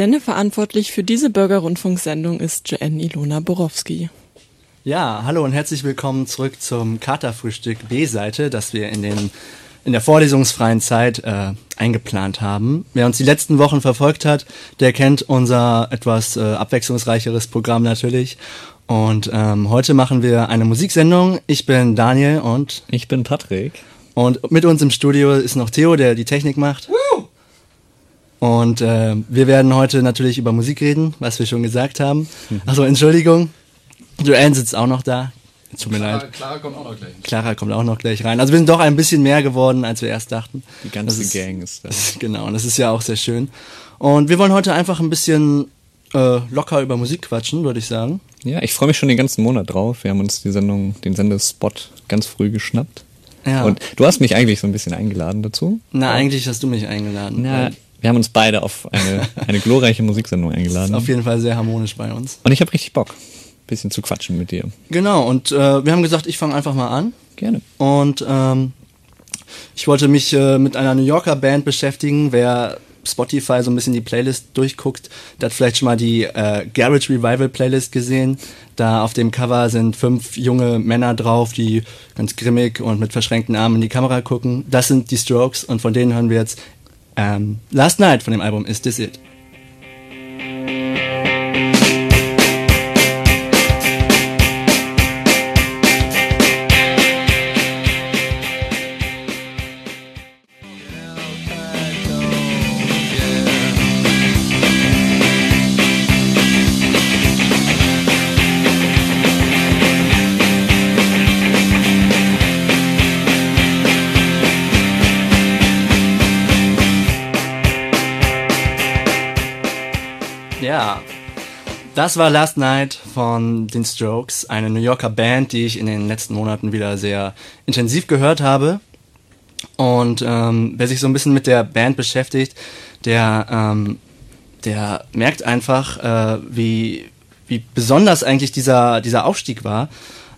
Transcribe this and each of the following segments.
Sendeverantwortlich für diese Bürgerrundfunksendung ist Joanne Ilona Borowski. Ja, hallo und herzlich willkommen zurück zum Katerfrühstück B-Seite, das wir in, den, in der vorlesungsfreien Zeit äh, eingeplant haben. Wer uns die letzten Wochen verfolgt hat, der kennt unser etwas äh, abwechslungsreicheres Programm natürlich. Und ähm, heute machen wir eine Musiksendung. Ich bin Daniel und ich bin Patrick. Und mit uns im Studio ist noch Theo, der die Technik macht. Woo! Und äh, wir werden heute natürlich über Musik reden, was wir schon gesagt haben. Mhm. Also Entschuldigung, Joanne sitzt auch noch da. Tut mir Clara, leid. Clara kommt auch noch gleich. Clara kommt auch noch gleich rein. Also wir sind doch ein bisschen mehr geworden, als wir erst dachten. Die ganze ist, Gang ist da. Genau, und das ist ja auch sehr schön. Und wir wollen heute einfach ein bisschen äh, locker über Musik quatschen, würde ich sagen. Ja, ich freue mich schon den ganzen Monat drauf. Wir haben uns die Sendung, den Sendespot ganz früh geschnappt. Ja. Und du hast mich eigentlich so ein bisschen eingeladen dazu. Na, eigentlich hast du mich eingeladen. Na, wir haben uns beide auf eine, eine glorreiche Musiksendung eingeladen. auf jeden Fall sehr harmonisch bei uns. Und ich habe richtig Bock, ein bisschen zu quatschen mit dir. Genau, und äh, wir haben gesagt, ich fange einfach mal an. Gerne. Und ähm, ich wollte mich äh, mit einer New Yorker Band beschäftigen. Wer Spotify so ein bisschen die Playlist durchguckt, der hat vielleicht schon mal die äh, Garage Revival Playlist gesehen. Da auf dem Cover sind fünf junge Männer drauf, die ganz grimmig und mit verschränkten Armen in die Kamera gucken. Das sind die Strokes und von denen hören wir jetzt ähm, Last Night von dem Album Is This It. Das war Last Night von den Strokes, eine New Yorker Band, die ich in den letzten Monaten wieder sehr intensiv gehört habe. Und ähm, wer sich so ein bisschen mit der Band beschäftigt, der, ähm, der merkt einfach, äh, wie, wie besonders eigentlich dieser, dieser Aufstieg war.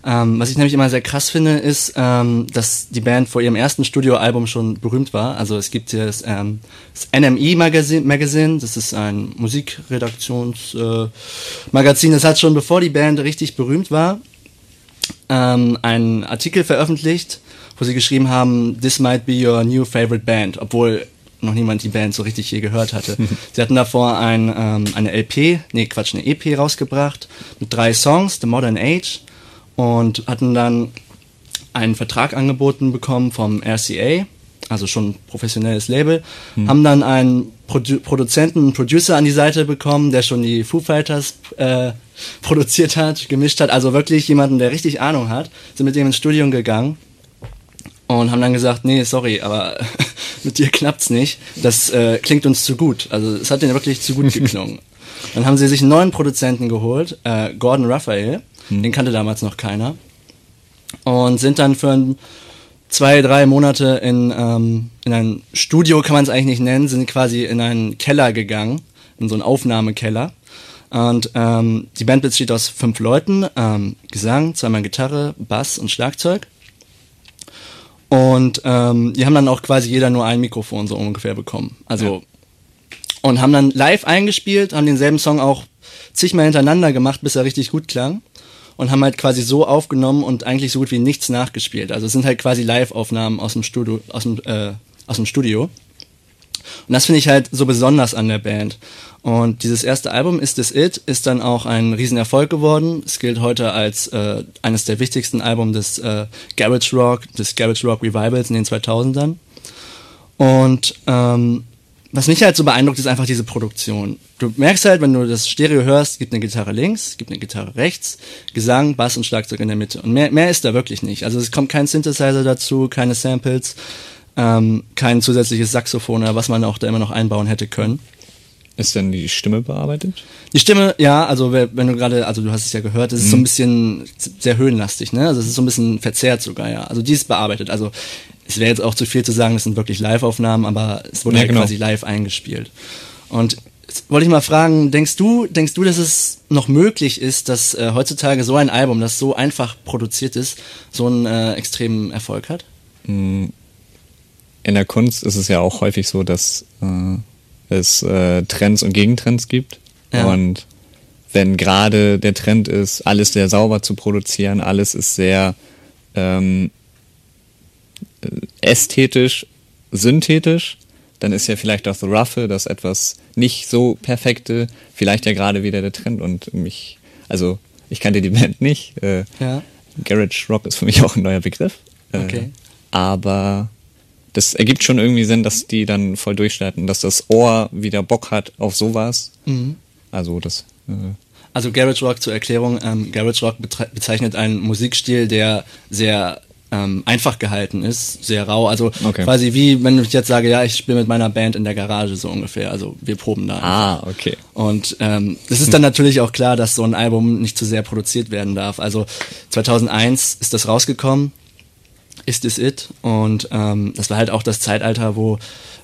Ähm, was ich nämlich immer sehr krass finde, ist, ähm, dass die Band vor ihrem ersten Studioalbum schon berühmt war. Also es gibt hier das, ähm, das NME Magazine, Magazine, das ist ein Musikredaktionsmagazin, äh, das hat schon bevor die Band richtig berühmt war, ähm, einen Artikel veröffentlicht, wo sie geschrieben haben, This might be your new favorite band, obwohl noch niemand die Band so richtig je gehört hatte. sie hatten davor ein, ähm, eine LP, nee Quatsch, eine EP rausgebracht mit drei Songs, The Modern Age, und hatten dann einen Vertrag angeboten bekommen vom RCA, also schon professionelles Label, hm. haben dann einen Produ Produzenten, einen Producer an die Seite bekommen, der schon die Foo Fighters äh, produziert hat, gemischt hat, also wirklich jemanden, der richtig Ahnung hat, sind mit dem ins Studium gegangen und haben dann gesagt, nee, sorry, aber mit dir klappt's nicht, das äh, klingt uns zu gut, also es hat denen wirklich zu gut geklungen. dann haben sie sich einen neuen Produzenten geholt, äh, Gordon Raphael, den kannte damals noch keiner. Und sind dann für ein, zwei, drei Monate in, ähm, in ein Studio, kann man es eigentlich nicht nennen, sind quasi in einen Keller gegangen, in so einen Aufnahmekeller. Und ähm, die Band besteht aus fünf Leuten, ähm, Gesang, zweimal Gitarre, Bass und Schlagzeug. Und ähm, die haben dann auch quasi jeder nur ein Mikrofon so ungefähr bekommen. Also ja. und haben dann live eingespielt, haben denselben Song auch zigmal hintereinander gemacht, bis er richtig gut klang und haben halt quasi so aufgenommen und eigentlich so gut wie nichts nachgespielt. Also es sind halt quasi Live-Aufnahmen aus dem Studio, aus dem, äh, aus dem Studio. Und das finde ich halt so besonders an der Band. Und dieses erste Album, Is This It, ist dann auch ein Riesenerfolg geworden. Es gilt heute als äh, eines der wichtigsten Alben des äh, Garage Rock, des Garage Rock Revivals in den 2000ern. Und ähm, was mich halt so beeindruckt, ist einfach diese Produktion. Du merkst halt, wenn du das Stereo hörst, gibt eine Gitarre links, gibt eine Gitarre rechts, Gesang, Bass und Schlagzeug in der Mitte. Und mehr, mehr ist da wirklich nicht. Also es kommt kein Synthesizer dazu, keine Samples, ähm, kein zusätzliches Saxophon oder was man auch da immer noch einbauen hätte können. Ist denn die Stimme bearbeitet? Die Stimme, ja, also wenn du gerade, also du hast es ja gehört, es ist so ein bisschen sehr höhenlastig, ne? Also es ist so ein bisschen verzerrt sogar, ja. Also die ist bearbeitet. Also es wäre jetzt auch zu viel zu sagen, das sind wirklich Live-Aufnahmen, aber es wurde Ja, halt genau. quasi live eingespielt. Und jetzt wollte ich mal fragen, denkst du, denkst du, dass es noch möglich ist, dass äh, heutzutage so ein Album, das so einfach produziert ist, so einen äh, extremen Erfolg hat? In der Kunst ist es ja auch häufig so, dass äh, es äh, Trends und Gegentrends gibt. Ja. Und wenn gerade der Trend ist, alles sehr sauber zu produzieren, alles ist sehr ähm, äh, ästhetisch, synthetisch, dann ist ja vielleicht auch The Roughe, das etwas nicht so perfekte, vielleicht ja gerade wieder der Trend und mich, also ich kannte die Band nicht. Äh, Ja. Garage Rock ist für mich auch ein neuer Begriff. Äh, Okay. aber das ergibt schon irgendwie Sinn, dass die dann voll durchstarten, dass das Ohr wieder Bock hat auf sowas. Mhm. Also das. Äh, Also Garage Rock zur Erklärung, ähm, Garage Rock bezeichnet einen Musikstil, der sehr ähm, einfach gehalten ist, sehr rau. Also Okay. quasi wie, wenn ich jetzt sage, ja, ich spiele mit meiner Band in der Garage so ungefähr. Also wir proben da. ah, okay. Und ähm, es ist dann natürlich auch klar, dass so ein Album nicht zu sehr produziert werden darf. Also 2001 ist das rausgekommen, Is This It? Und ähm, das war halt auch das Zeitalter, wo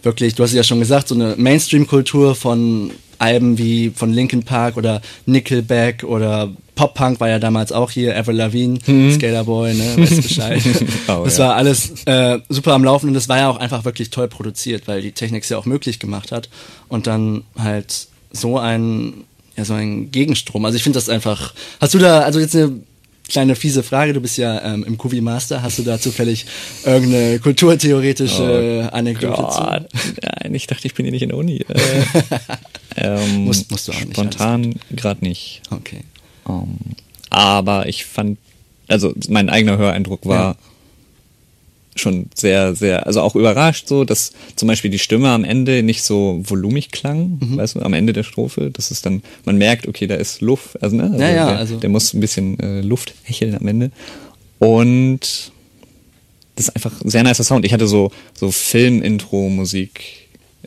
wirklich, du hast es ja schon gesagt, so eine Mainstream-Kultur von Alben wie von Linkin Park oder Nickelback oder Pop-Punk war ja damals auch hier, Avril Lavigne, Skater Boy, ne, weißt Bescheid. Oh, das war alles äh, super am Laufen und das war ja auch einfach wirklich toll produziert, weil die Technik es ja auch möglich gemacht hat. Und dann halt so ein, ja, so ein Gegenstrom. Also ich finde das einfach. Hast du da, also jetzt eine kleine fiese Frage, du bist ja ähm, im Kuvi Master, hast du da zufällig irgendeine kulturtheoretische Anekdote Oh Gott. Nein, ich dachte, ich bin hier nicht in der Uni. Äh, ähm, Musst- musst du auch nicht, Spontan gerade nicht. zu? Okay. Ähm, aber ich fand, also mein eigener Höreindruck war Ja. Schon sehr, sehr, also auch überrascht so, dass zum Beispiel die Stimme am Ende nicht so volumig klang, Mhm. weißt du, am Ende der Strophe. Das ist dann, man merkt, okay, da ist Luft, also, ne, also, Ja, ja, der, also- der muss ein bisschen äh, Luft hecheln am Ende. Und das ist einfach ein sehr nicer Sound. Ich hatte so, so Film-Intro-Musik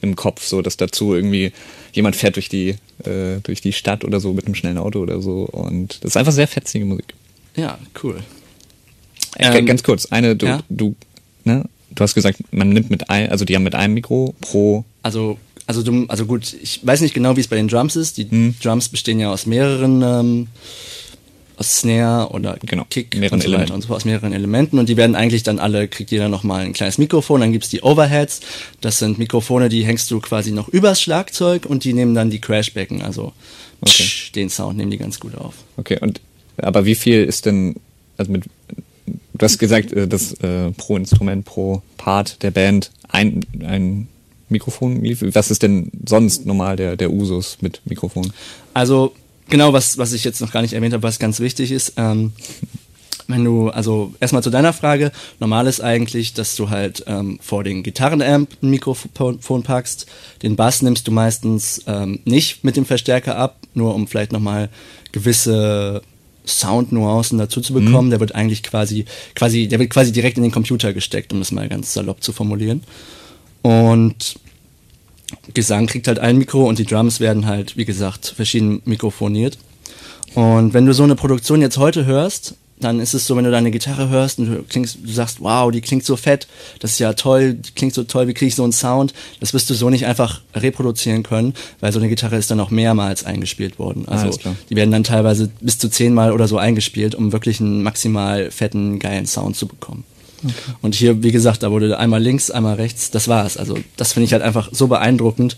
im Kopf, so dass dazu irgendwie jemand fährt durch die, äh, durch die Stadt oder so mit einem schnellen Auto oder so. Und das ist einfach sehr fetzige Musik. Ja, cool. Äh, Ähm, ganz kurz, eine, du, ja? du, ne, du hast gesagt, man nimmt mit ein, also die haben mit einem Mikro pro, Also, also du, also gut, ich weiß nicht genau, wie es bei den Drums ist. Die Hm. Drums bestehen ja aus mehreren, ähm, aus Snare oder Genau, Kick mehreren und so weiter Elementen. und so aus mehreren Elementen und die werden eigentlich dann alle, kriegt jeder nochmal ein kleines Mikrofon, dann gibt's die Overheads, das sind Mikrofone, die hängst du quasi noch übers Schlagzeug und die nehmen dann die Crashbecken, also Okay. den Sound nehmen die ganz gut auf. okay, und, aber wie viel ist denn, also mit, du hast gesagt, äh, dass äh, pro Instrument, pro Part der Band ein, ein Mikrofon liefert. Was ist denn sonst normal der, der Usus mit Mikrofon? Also genau, was, was ich jetzt noch gar nicht erwähnt habe, was ganz wichtig ist, ähm, wenn du, also erstmal zu deiner Frage, normal ist eigentlich, dass du halt ähm, vor den Gitarrenamp ein Mikrofon packst, den Bass nimmst du meistens ähm, nicht mit dem Verstärker ab, nur um vielleicht nochmal gewisse Soundnuancen dazu zu bekommen. Der wird eigentlich quasi, quasi, der wird quasi direkt in den Computer gesteckt, um das mal ganz salopp zu formulieren. Und Gesang kriegt halt ein Mikro und die Drums werden halt, wie gesagt, verschieden mikrofoniert. Und wenn du so eine Produktion jetzt heute hörst, dann ist es so, wenn du deine Gitarre hörst und du klingst, du sagst, wow, die klingt so fett, das ist ja toll, die klingt so toll, wie kriege ich so einen Sound? Das wirst du so nicht einfach reproduzieren können, weil so eine Gitarre ist dann auch mehrmals eingespielt worden. Also klar. die werden dann teilweise bis zu zehnmal oder so eingespielt, um wirklich einen maximal fetten, geilen Sound zu bekommen. Und hier, wie gesagt, da wurde einmal links, einmal rechts, das war's. Also das finde ich halt einfach so beeindruckend.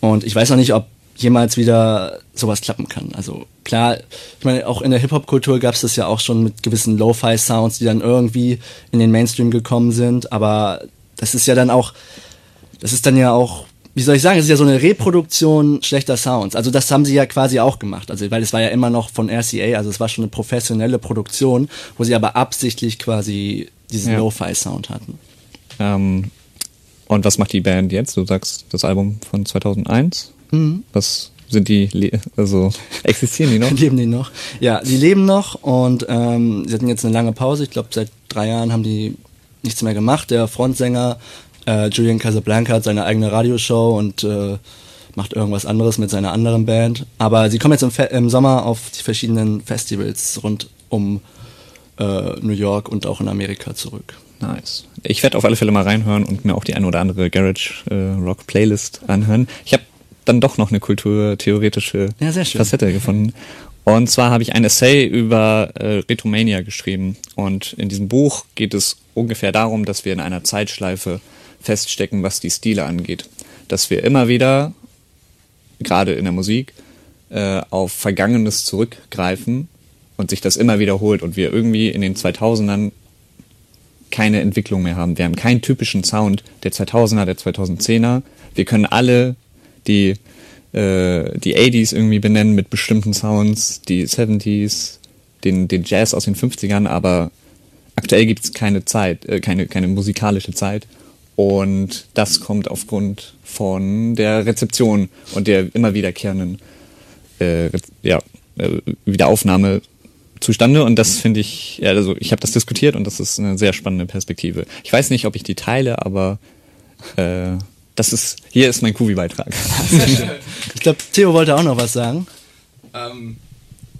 Und ich weiß auch nicht, ob jemals wieder sowas klappen kann. Also klar, ich meine, auch in der Hip-Hop-Kultur gab es das ja auch schon mit gewissen Lo-Fi-Sounds, die dann irgendwie in den Mainstream gekommen sind. Aber das ist ja dann auch, das ist dann ja auch, wie soll ich sagen, es ist ja so eine Reproduktion schlechter Sounds. Also das haben sie ja quasi auch gemacht. Also weil es war ja immer noch von RCA, also es war schon eine professionelle Produktion, wo sie aber absichtlich quasi diesen Ja. Lo-Fi-Sound hatten. Ähm, und was macht die Band jetzt? Du sagst das Album von 2001. Mhm. Was sind die, also existieren die noch? Leben die noch? Ja, die leben noch und ähm, sie hatten jetzt eine lange Pause. Ich glaube, seit drei Jahren haben die nichts mehr gemacht. Der Frontsänger äh, Julian Casablanca hat seine eigene Radioshow und äh, macht irgendwas anderes mit seiner anderen Band. Aber sie kommen jetzt im, Fe im Sommer auf die verschiedenen Festivals rund um äh, New York und auch in Amerika zurück. Nice. Ich werde auf alle Fälle mal reinhören und mir auch die ein oder andere Garage äh, Rock Playlist anhören. Ich habe dann doch noch eine kulturtheoretische Ja. Facette gefunden. Und zwar habe ich ein Essay über äh, Retomania geschrieben. Und in diesem Buch geht es ungefähr darum, dass wir in einer Zeitschleife feststecken, was die Stile angeht. Dass wir immer wieder, gerade in der Musik, äh, auf Vergangenes zurückgreifen und sich das immer wiederholt und wir irgendwie in den 2000ern keine Entwicklung mehr haben. Wir haben keinen typischen Sound der 2000er, der 2010er. Wir können alle die, äh, die 80s irgendwie benennen mit bestimmten Sounds, die 70s, den, den Jazz aus den 50ern, aber aktuell gibt es keine Zeit, äh, keine, keine musikalische Zeit. Und das kommt aufgrund von der Rezeption und der immer wiederkehrenden äh, ja, äh, Wiederaufnahme zustande und das finde ich, also ich habe das diskutiert und das ist eine sehr spannende Perspektive. Ich weiß nicht, ob ich die teile, aber äh, das ist, hier ist mein Kubi-Beitrag. Ich glaube, Theo wollte auch noch was sagen. Ähm,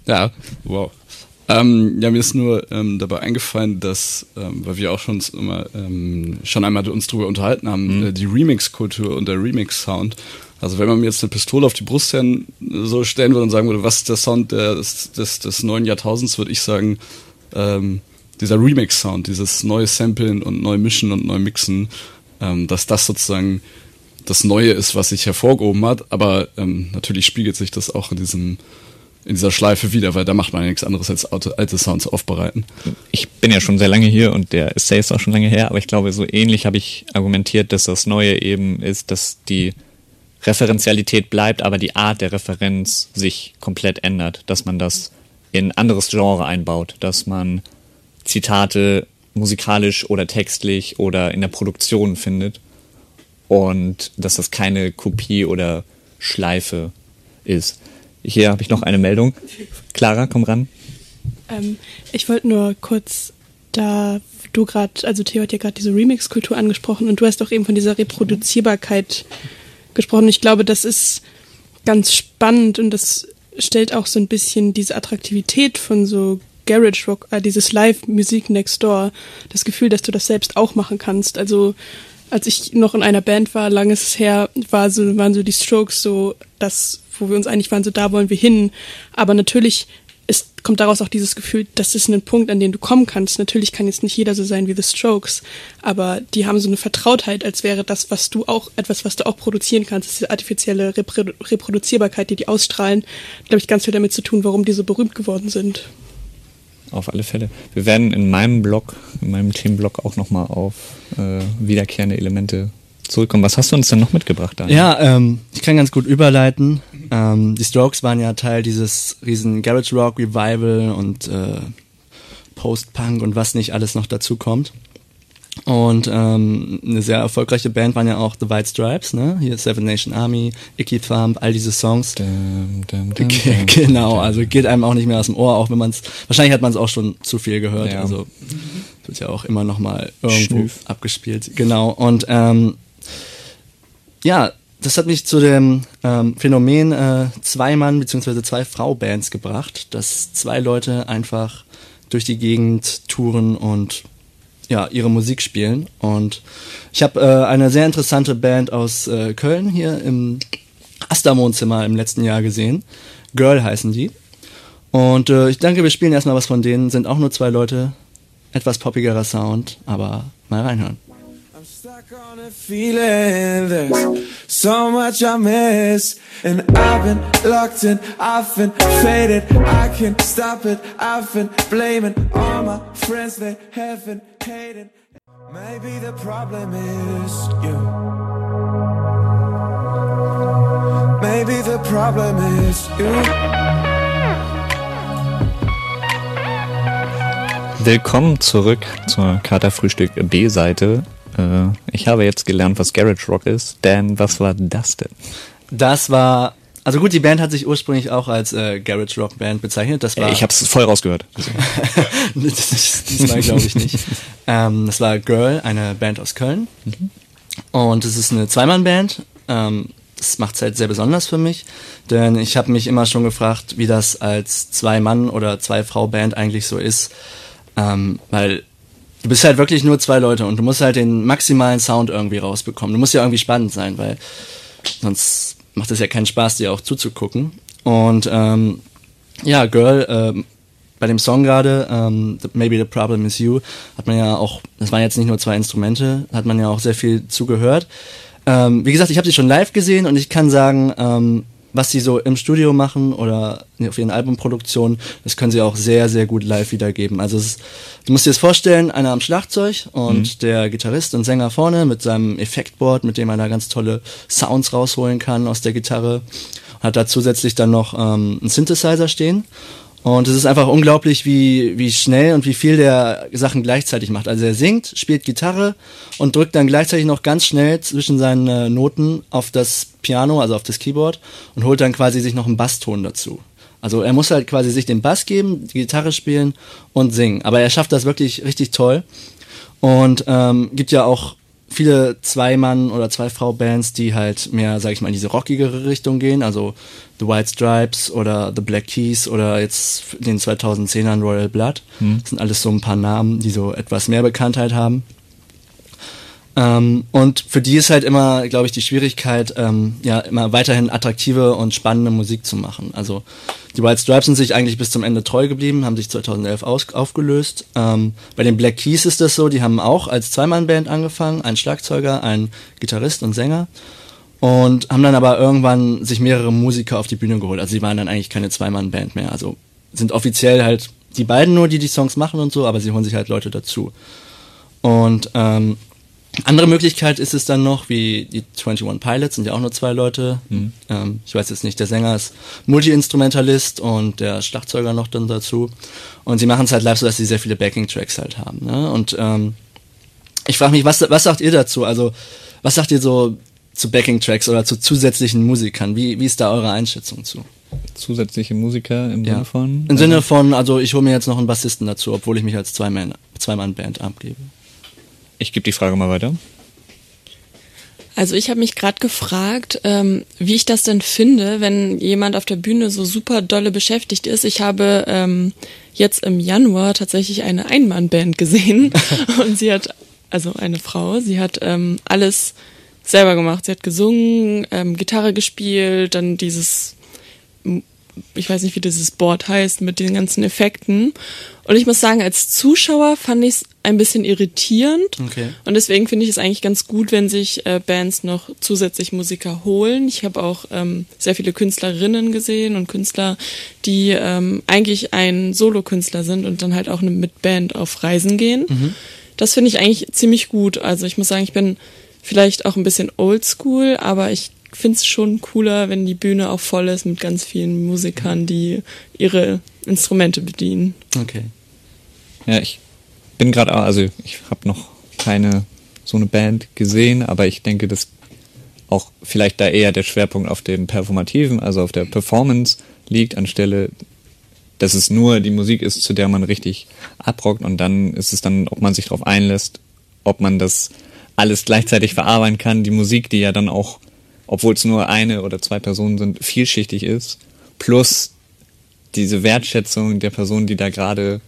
ja, wow. Ähm, ja, mir ist nur ähm, dabei eingefallen, dass, ähm, weil wir auch schon immer ähm, schon einmal uns drüber unterhalten haben, äh, die Remix-Kultur und der Remix-Sound. Also wenn man mir jetzt eine Pistole auf die Brust hin, so stellen würde und sagen würde, was ist der Sound des, des, des neuen Jahrtausends, würde ich sagen, ähm, dieser Remix-Sound, dieses neue Samplen und neu mischen und neu mixen, ähm, dass das sozusagen das Neue ist, was sich hervorgehoben hat, aber ähm, natürlich spiegelt sich das auch in diesem in dieser Schleife wieder, weil da macht man ja nichts anderes als alte, Sounds aufbereiten. Ich bin ja schon sehr lange hier und der Essay ist auch schon lange her, aber ich glaube, so ähnlich habe ich argumentiert, dass das Neue eben ist, dass die Referenzialität bleibt, aber die Art der Referenz sich komplett ändert, dass man das in anderes Genre einbaut, dass man Zitate musikalisch oder textlich oder in der Produktion findet und dass das keine Kopie oder Schleife ist. Hier habe ich noch eine Meldung. Clara, komm ran. Ähm, ich wollte nur kurz, da du gerade, also Theo hat ja gerade diese Remix-Kultur angesprochen und du hast auch eben von dieser Reproduzierbarkeit gesprochen. Ich glaube, das ist ganz spannend und das stellt auch so ein bisschen diese Attraktivität von so Garage Rock, äh, dieses Live-Musik Next Door, das Gefühl, dass du das selbst auch machen kannst. Also als ich noch in einer Band war, lang ist es her, war so, waren so die Strokes so das, wo wir uns einig waren, so da wollen wir hin. Aber natürlich ist, kommt daraus auch dieses Gefühl, das ist ein Punkt, an den du kommen kannst. Natürlich kann jetzt nicht jeder so sein wie The Strokes, aber die haben so eine Vertrautheit, als wäre das, was du auch, etwas, was du auch produzieren kannst, diese artifizielle Reprodu Reproduzierbarkeit, die die ausstrahlen, glaube ich, ganz viel damit zu tun, warum die so berühmt geworden sind. Auf alle Fälle. Wir werden in meinem Blog, in meinem Themenblog auch nochmal auf äh, wiederkehrende Elemente zurückkommen. Was hast du uns denn noch mitgebracht, Daniel? Ja, ähm, ich kann ganz gut überleiten. Ähm, die Strokes waren ja Teil dieses riesen Garage Rock Revival und äh, Post-Punk und was nicht alles noch dazu kommt. Und ähm, eine sehr erfolgreiche Band waren ja auch The White Stripes, ne? Hier Seven Nation Army, Icky Thump, all diese Songs. Dum, dum, dum, Ge- dum. genau, also geht einem auch nicht mehr aus dem Ohr, auch wenn man es, wahrscheinlich hat man es auch schon zu viel gehört, Ja. also wird ja auch immer noch mal irgendwo Schnüff. abgespielt. Genau, und ähm, ja, das hat mich zu dem ähm, Phänomen äh, Zwei-Mann- bzw. Zwei-Frau-Bands gebracht, dass zwei Leute einfach durch die Gegend touren und ja, ihre Musik spielen. Und ich habe äh, eine sehr interessante Band aus äh, Köln hier im Asta-Wohnzimmer im letzten Jahr gesehen. Girl heißen die. Und äh, ich denke, wir spielen erstmal was von denen. Sind auch nur zwei Leute. Etwas poppigerer Sound, aber mal reinhören. I'm stuck on a feeling there's so much I miss And I've been locked in, I've been faded I can't stop it, I've been blaming all my friends they haven't hated Maybe the problem is you Maybe the problem is you Willkommen zurück zur Katerfrühstück B-Seite. Äh, ich habe jetzt gelernt, was Garage Rock ist. Dan, was war das denn? Das war, also gut, die Band hat sich ursprünglich auch als äh, Garage Rock Band bezeichnet. Das war, Ich habe es voll rausgehört. diesmal glaube ich nicht. Ähm, das war Girl, eine Band aus Köln. Und es ist eine Zweimann-Band. Ähm, das macht es halt sehr besonders für mich, denn ich habe mich immer schon gefragt, wie das als Zwei-Mann- oder Zwei-Frau-Band eigentlich so ist, ähm, weil du bist halt wirklich nur zwei Leute und du musst halt den maximalen Sound irgendwie rausbekommen. Du musst ja irgendwie spannend sein, weil sonst macht es ja keinen Spaß, dir auch zuzugucken. Und ähm, ja, Girl, ähm, bei dem Song gerade, ähm, Maybe the Problem is You, hat man ja auch, das waren jetzt nicht nur zwei Instrumente, hat man ja auch sehr viel zugehört. Ähm, wie gesagt, ich habe sie schon live gesehen und ich kann sagen, ähm, was sie so im Studio machen oder auf ihren Albumproduktionen, das können sie auch sehr, sehr gut live wiedergeben. Also ist, du musst dir das vorstellen, einer am Schlagzeug und mhm. der Gitarrist und Sänger vorne mit seinem Effektboard, mit dem er da ganz tolle Sounds rausholen kann aus der Gitarre. Hat da zusätzlich dann noch ähm, einen Synthesizer stehen und es ist einfach unglaublich, wie, wie schnell und wie viel der Sachen gleichzeitig macht. Also er singt, spielt Gitarre und drückt dann gleichzeitig noch ganz schnell zwischen seinen äh, Noten auf das Piano, also auf das Keyboard und holt dann quasi sich noch einen Basston dazu. Also er muss halt quasi sich den Bass geben, die Gitarre spielen und singen. Aber er schafft das wirklich richtig toll. Und ähm, gibt ja auch viele Zwei-Mann- oder Zwei-Frau-Bands, die halt mehr, sag ich mal, in diese rockigere Richtung gehen, also The White Stripes oder The Black Keys oder jetzt in den 2010ern Royal Blood. Mhm. Das sind alles so ein paar Namen, die so etwas mehr Bekanntheit haben. Ähm, und für die ist halt immer, glaube ich, die Schwierigkeit, ähm, ja, immer weiterhin attraktive und spannende Musik zu machen. Also die White Stripes sind sich eigentlich bis zum Ende treu geblieben, haben sich 2011 aus, aufgelöst. Ähm, bei den Black Keys ist das so, die haben auch als Zweimann-Band angefangen, ein Schlagzeuger, ein Gitarrist und Sänger. Und haben dann aber irgendwann sich mehrere Musiker auf die Bühne geholt. Also sie waren dann eigentlich keine Zweimann-Band mehr. Also sind offiziell halt die beiden nur, die die Songs machen und so, aber sie holen sich halt Leute dazu. Und ähm, andere Möglichkeit ist es dann noch, wie die 21 Pilots, sind ja auch nur zwei Leute. Mhm. Ähm, ich weiß jetzt nicht, der Sänger ist Multi-Instrumentalist und der Schlagzeuger noch dann dazu. Und sie machen es halt live so, dass sie sehr viele Backing-Tracks halt haben. Ne? Und ähm, ich frage mich, was, was sagt ihr dazu? Also, was sagt ihr so zu Backing-Tracks oder zu zusätzlichen Musikern? Wie, wie ist da eure Einschätzung zu? Zusätzliche Musiker im ja. Sinne von? Im Sinne von, also ich hole mir jetzt noch einen Bassisten dazu, obwohl ich mich als Zwei-Mann-Band abgebe. Ich gebe die Frage mal weiter. Also ich habe mich gerade gefragt, ähm, wie ich das denn finde, wenn jemand auf der Bühne so super dolle beschäftigt ist. Ich habe ähm, jetzt im Januar tatsächlich eine Einmannband gesehen und sie hat, also eine Frau, sie hat ähm, alles selber gemacht. Sie hat gesungen, ähm, Gitarre gespielt, dann dieses ich weiß nicht, wie dieses Board heißt, mit den ganzen Effekten. Und ich muss sagen, als Zuschauer fand ich es ein bisschen irritierend. Okay. Und deswegen finde ich es eigentlich ganz gut, wenn sich äh, Bands noch zusätzlich Musiker holen. Ich habe auch ähm, sehr viele Künstlerinnen gesehen und Künstler, die ähm, eigentlich ein Solokünstler sind und dann halt auch mit Band auf Reisen gehen. Mhm. Das finde ich eigentlich ziemlich gut. Also ich muss sagen, ich bin vielleicht auch ein bisschen oldschool, aber ich finde es schon cooler, wenn die Bühne auch voll ist mit ganz vielen Musikern, die ihre Instrumente bedienen. Okay. Ja, ich bin gerade, also ich habe noch keine so eine Band gesehen, aber ich denke, dass auch vielleicht da eher der Schwerpunkt auf dem Performativen, also auf der Performance liegt, anstelle, dass es nur die Musik ist, zu der man richtig abrockt und dann ist es dann, ob man sich darauf einlässt, ob man das alles gleichzeitig verarbeiten kann, die Musik, die ja dann auch obwohl es nur eine oder zwei Personen sind, vielschichtig ist. Plus diese Wertschätzung der Person, die da gerade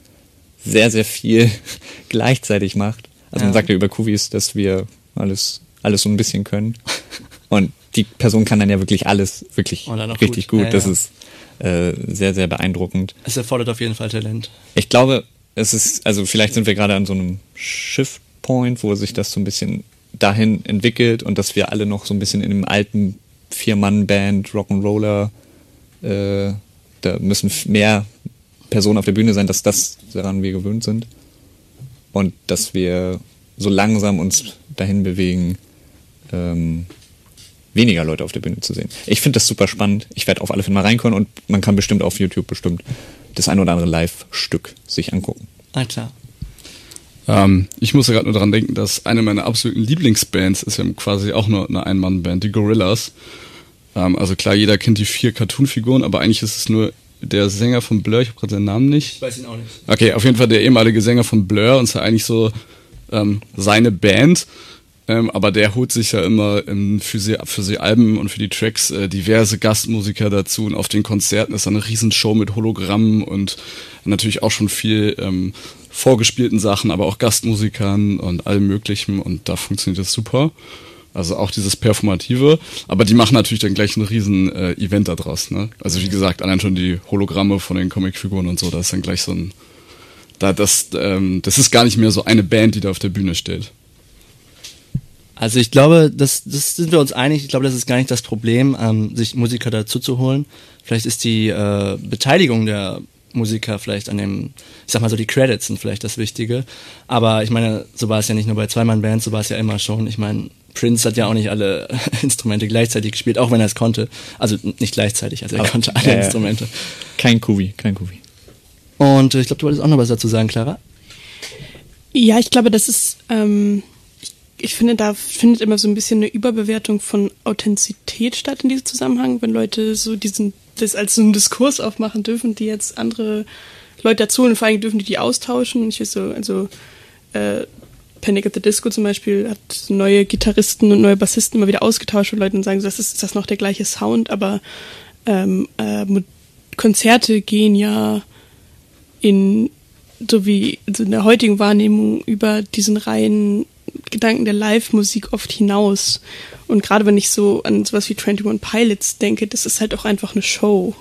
sehr, sehr viel gleichzeitig macht. Also ja. man sagt ja über Kuvis, dass wir alles, alles so ein bisschen können. Und die Person kann dann ja wirklich alles, wirklich richtig gut. gut. Ja, das ist äh, sehr, sehr beeindruckend. Es erfordert auf jeden Fall Talent. Ich glaube, es ist, also vielleicht sind wir gerade an so einem Shift-Point, wo sich das so ein bisschen dahin entwickelt und dass wir alle noch so ein bisschen in dem alten Vier-Mann-Band, Rock'n'Roller, äh, da müssen mehr Personen auf der Bühne sein, dass das daran wir gewöhnt sind. Und dass wir so langsam uns dahin bewegen, ähm, weniger Leute auf der Bühne zu sehen. Ich finde das super spannend. Ich werde auf alle Fälle mal reinkommen und man kann bestimmt auf YouTube bestimmt das ein oder andere Live-Stück sich angucken. Klar. Ähm, ich musste gerade nur daran denken, dass eine meiner absoluten Lieblingsbands ist ja quasi auch nur eine Ein-Mann-Band, die Gorillas. Ähm, also klar, jeder kennt die vier Cartoon-Figuren, aber eigentlich ist es nur der Sänger von Blur, ich habe gerade seinen Namen nicht. Ich weiß ihn auch nicht. Okay, auf jeden Fall der ehemalige Sänger von Blur und ist ja eigentlich so ähm, seine Band. Ähm, aber der holt sich ja immer ähm, für, sie, für sie Alben und für die Tracks äh, diverse Gastmusiker dazu. Und auf den Konzerten ist eine Riesenshow mit Hologrammen und natürlich auch schon viel ähm, vorgespielten Sachen, aber auch Gastmusikern und allem Möglichen. Und da funktioniert das super. Also auch dieses Performative. Aber die machen natürlich dann gleich ein riesen äh, Event daraus. Ne? Also wie gesagt, allein schon die Hologramme von den Comicfiguren und so, da ist dann gleich so ein... Da, das, ähm, das ist gar nicht mehr so eine Band, die da auf der Bühne steht. Also ich glaube, das, das sind wir uns einig. Ich glaube, das ist gar nicht das Problem, ähm, sich Musiker dazu zu holen. Vielleicht ist die äh, Beteiligung der Musiker vielleicht an dem, ich sag mal so, die Credits sind vielleicht das Wichtige. Aber ich meine, so war es ja nicht nur bei Zweimann-Bands, so war es ja immer schon. Ich meine, Prince hat ja auch nicht alle Instrumente gleichzeitig gespielt, auch wenn er es konnte. Also nicht gleichzeitig, also er Aber, konnte alle äh, Instrumente. Kein Kuvi, kein Kuvi. Und äh, ich glaube, du wolltest auch noch was dazu sagen, Clara. Ja, ich glaube, das ist, ähm, ich, ich finde, da findet immer so ein bisschen eine Überbewertung von Authentizität statt in diesem Zusammenhang, wenn Leute so diesen, das als so einen Diskurs aufmachen dürfen, die jetzt andere Leute dazu und vor allem dürfen die die austauschen. Ich weiß so, also äh, Panic at the Disco zum Beispiel hat neue Gitarristen und neue Bassisten immer wieder ausgetauscht und Leute sagen, so, das ist, ist das noch der gleiche Sound, aber ähm, äh, Konzerte gehen ja in so wie also in der heutigen Wahrnehmung über diesen reinen Gedanken der Live-Musik oft hinaus. Und gerade wenn ich so an sowas wie 21 Pilots denke, das ist halt auch einfach eine Show,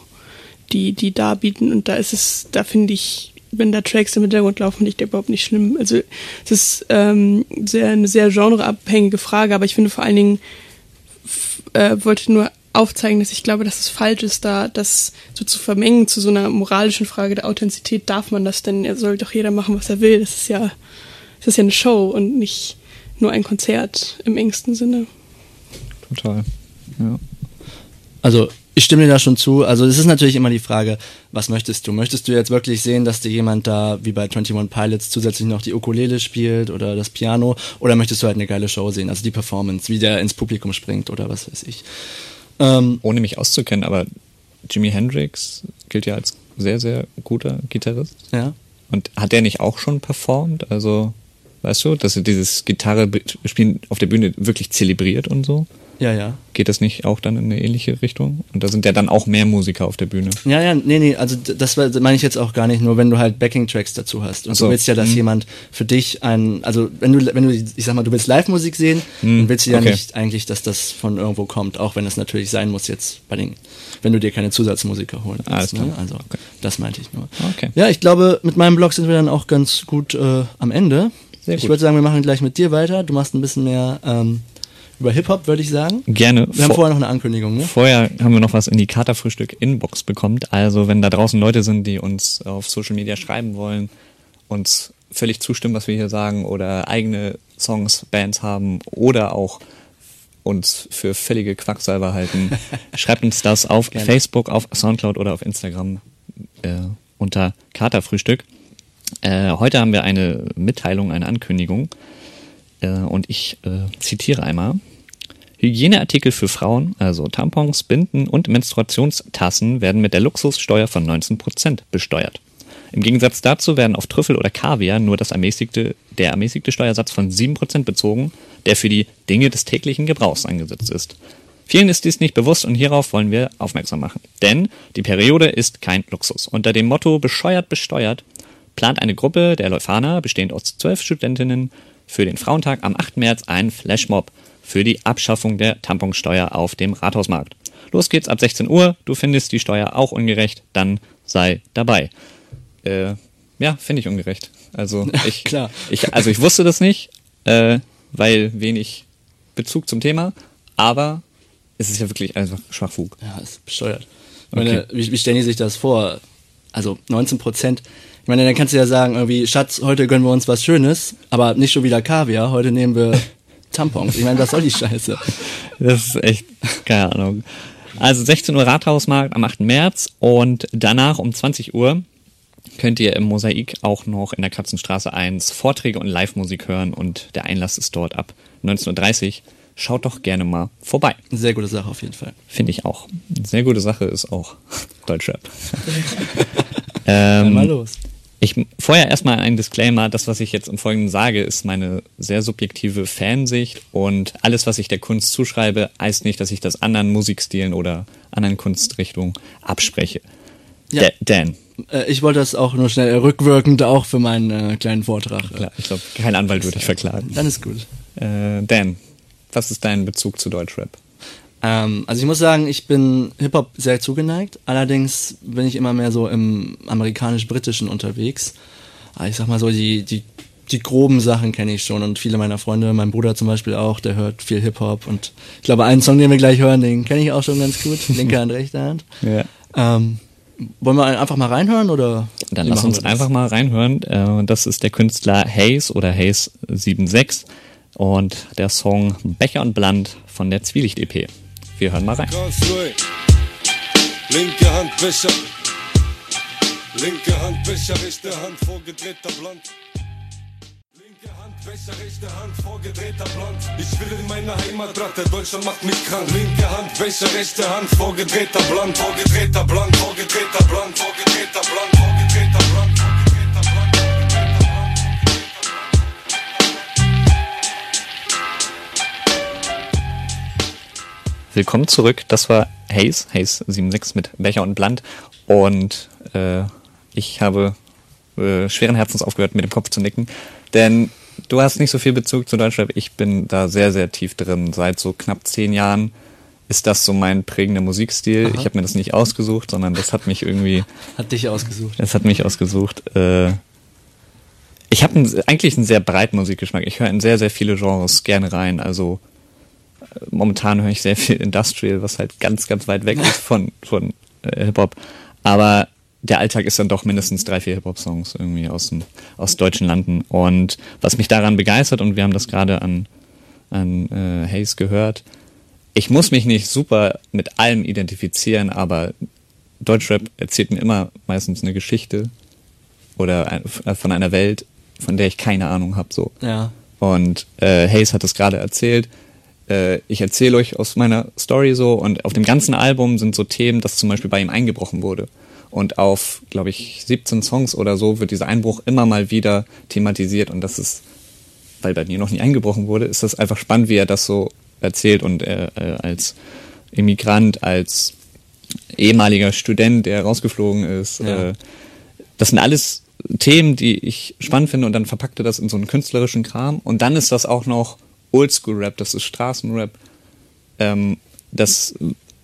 die die da bieten. Und da ist es, da finde ich, wenn da Tracks im Hintergrund laufen, finde ich der überhaupt nicht schlimm. Also es ist ähm, sehr, eine sehr genreabhängige Frage, aber ich finde vor allen Dingen, äh, wollte nur aufzeigen, dass ich glaube, dass es falsch ist, da das so zu vermengen zu so einer moralischen Frage der Authentizität. Darf man das denn? Er soll doch jeder machen, was er will. Das ist ja, das ist ja eine Show und nicht nur ein Konzert im engsten Sinne. Total. Ja. Also ich stimme dir da schon zu. Also es ist natürlich immer die Frage, was möchtest du? Möchtest du jetzt wirklich sehen, dass dir jemand da, wie bei 21 Pilots, zusätzlich noch die Ukulele spielt oder das Piano? Oder möchtest du halt eine geile Show sehen? Also die Performance, wie der ins Publikum springt oder was weiß ich. Ähm, Ohne mich auszukennen, aber Jimi Hendrix gilt ja als sehr, sehr guter Gitarrist. ja. Und hat der nicht auch schon performt? Also, weißt du, dass er dieses Gitarre spielen auf der Bühne wirklich zelebriert und so? Ja, ja. Geht das nicht auch dann in eine ähnliche Richtung? Und da sind ja dann auch mehr Musiker auf der Bühne. Ja, ja, nee, nee, also das war- meine ich jetzt auch gar nicht, nur wenn du halt Backing-Tracks dazu hast. Und so. du willst ja, dass Mhm. jemand für dich ein, also wenn du, wenn du, ich sag mal, du willst Live-Musik sehen, Mhm, dann willst du ja okay. nicht eigentlich, dass das von irgendwo kommt, auch wenn es natürlich sein muss jetzt bei den, wenn du dir keine Zusatzmusiker holen willst. Ne? Also, das meinte ich nur. Okay. Ja, ich glaube, mit meinem Blog sind wir dann auch ganz gut äh, am Ende. Sehr ich gut. würde sagen, wir machen gleich mit dir weiter. Du machst ein bisschen mehr ähm, über Hip-Hop, würde ich sagen. Gerne. Wir haben Vor- vorher noch eine Ankündigung, ne? Vorher haben wir noch was in die Katerfrühstück-Inbox bekommen. Also wenn da draußen Leute sind, die uns auf Social Media schreiben wollen, uns völlig zustimmen, was wir hier sagen, oder eigene Songs, Bands haben oder auch uns für völlige Quacksalber halten, schreibt uns das auf Gerne. Facebook, auf Soundcloud oder auf Instagram äh, unter Katerfrühstück. Äh, heute haben wir eine Mitteilung, eine Ankündigung. Äh, und ich äh, zitiere einmal. Hygieneartikel für Frauen, also Tampons, Binden und Menstruationstassen, werden mit der Luxussteuer von 19% besteuert. Im Gegensatz dazu werden auf Trüffel oder Kaviar nur das ermäßigte, der ermäßigte Steuersatz von 7% bezogen, der für die Dinge des täglichen Gebrauchs angesetzt ist. Vielen ist dies nicht bewusst und hierauf wollen wir aufmerksam machen. Denn die Periode ist kein Luxus. Unter dem Motto Bescheuert besteuert plant eine Gruppe der Leuphana, bestehend aus zwölf Studentinnen, für den Frauentag am 8. März einen Flashmob für die Abschaffung der Tamponsteuer auf dem Rathausmarkt. Los geht's ab 16 Uhr. Du findest die Steuer auch ungerecht, dann sei dabei. Äh, ja, finde ich ungerecht. Also ich, Klar. ich, also ich wusste das nicht, äh, weil wenig Bezug zum Thema, aber es ist ja wirklich einfach Schwachfug. Ja, ist besteuert. Ich meine, wie, wie stellen die sich das vor? Also 19 Prozent. Ich meine, dann kannst du ja sagen, irgendwie, Schatz, heute gönnen wir uns was Schönes, aber nicht schon wieder Kaviar, heute nehmen wir Tampons. Ich meine, was soll die Scheiße? Das ist echt, keine Ahnung. Also 16 Uhr Rathausmarkt am 8. März und danach um 20 Uhr könnt ihr im Mosaik auch noch in der Katzenstraße 1 Vorträge und Live-Musik hören und der Einlass ist dort ab 19.30 Uhr. Schaut doch gerne mal vorbei. Sehr gute Sache auf jeden Fall. Finde ich auch. Sehr gute Sache ist auch Deutschrap. Ähm, mal los. Ich vorher erstmal ein Disclaimer, das, was ich jetzt im Folgenden sage, ist meine sehr subjektive Fansicht und alles, was ich der Kunst zuschreibe, heißt nicht, dass ich das anderen Musikstilen oder anderen Kunstrichtungen abspreche. Ja. Da- Dan, Äh, ich wollte das auch nur schnell rückwirkend auch für meinen äh, kleinen Vortrag. äh, klar, ich glaube, kein Anwalt würde ich verklagen. Dann ist gut. Äh, Dan, was ist dein Bezug zu Deutschrap? Ähm, also ich muss sagen, ich bin Hip-Hop sehr zugeneigt. Allerdings bin ich immer mehr so im amerikanisch-britischen unterwegs. Aber ich sag mal so, die, die, die groben Sachen kenne ich schon und viele meiner Freunde, mein Bruder zum Beispiel auch, der hört viel Hip-Hop und ich glaube, einen Song, den wir gleich hören, den kenne ich auch schon ganz gut. Linke Hand, rechte Hand. Ja. Ähm, wollen wir einfach mal reinhören oder? Dann lass uns einfach mal reinhören. Äh, Das ist der Künstler Hayes oder Hayes76 und der Song Becher und Bland von der Zwielicht-EP. Wir hören mal rein. Linke Hand Becher. Linke Hand Becher, rechte Hand vorgedrehter Blond. Becher, rechte Hand vorgedrehter Blond. Ich will in meine Heimat ratte, Deutschland macht mich krank. Linke Hand Becher, rechte Hand vorgedrehter Blond. Vorgedrehter Blond, vorgedrehter Blond, vorgedrehter Blond, vorgedrehter Blond, vorgedrehter Blond, Willkommen zurück. Das war Hayes, Hayes76 mit Becher und Bland. Und äh, ich habe äh, schweren Herzens aufgehört, mit dem Kopf zu nicken. Denn du hast nicht so viel Bezug zu Deutschrap. Ich bin da sehr, sehr tief drin. Seit so knapp zehn Jahren ist das so mein prägender Musikstil. Ich habe mir das nicht ausgesucht, sondern das hat mich irgendwie Hat dich ausgesucht. Es hat mich ausgesucht. Äh, ich habe eigentlich einen sehr breiten Musikgeschmack. Ich höre in sehr, sehr viele Genres gerne rein. Also momentan höre ich sehr viel Industrial, was halt ganz, ganz weit weg ist von, von äh, Hip-Hop. Aber der Alltag ist dann doch mindestens drei, vier Hip-Hop-Songs irgendwie aus, dem, aus deutschen Landen. Und was mich daran begeistert, und wir haben das gerade an, an äh, Hayes gehört, ich muss mich nicht super mit allem identifizieren, aber Deutschrap erzählt mir immer meistens eine Geschichte oder ein, äh, von einer Welt, von der ich keine Ahnung habe. So. Ja. Und äh, Hayes hat es gerade erzählt. Äh, ich erzähle euch aus meiner Story so und auf dem ganzen Album sind so Themen, dass zum Beispiel bei ihm eingebrochen wurde. Und auf, glaube ich, 17 Songs oder so wird dieser Einbruch immer mal wieder thematisiert und das ist, weil bei mir noch nie eingebrochen wurde, ist das einfach spannend, wie er das so erzählt und äh, äh, als Immigrant, als ehemaliger Student, der rausgeflogen ist. Ja. Äh, das sind alles Themen, die ich spannend finde und dann verpackte das in so einen künstlerischen Kram. Und dann ist das auch noch Oldschool-Rap, das ist Straßenrap. Ähm, das,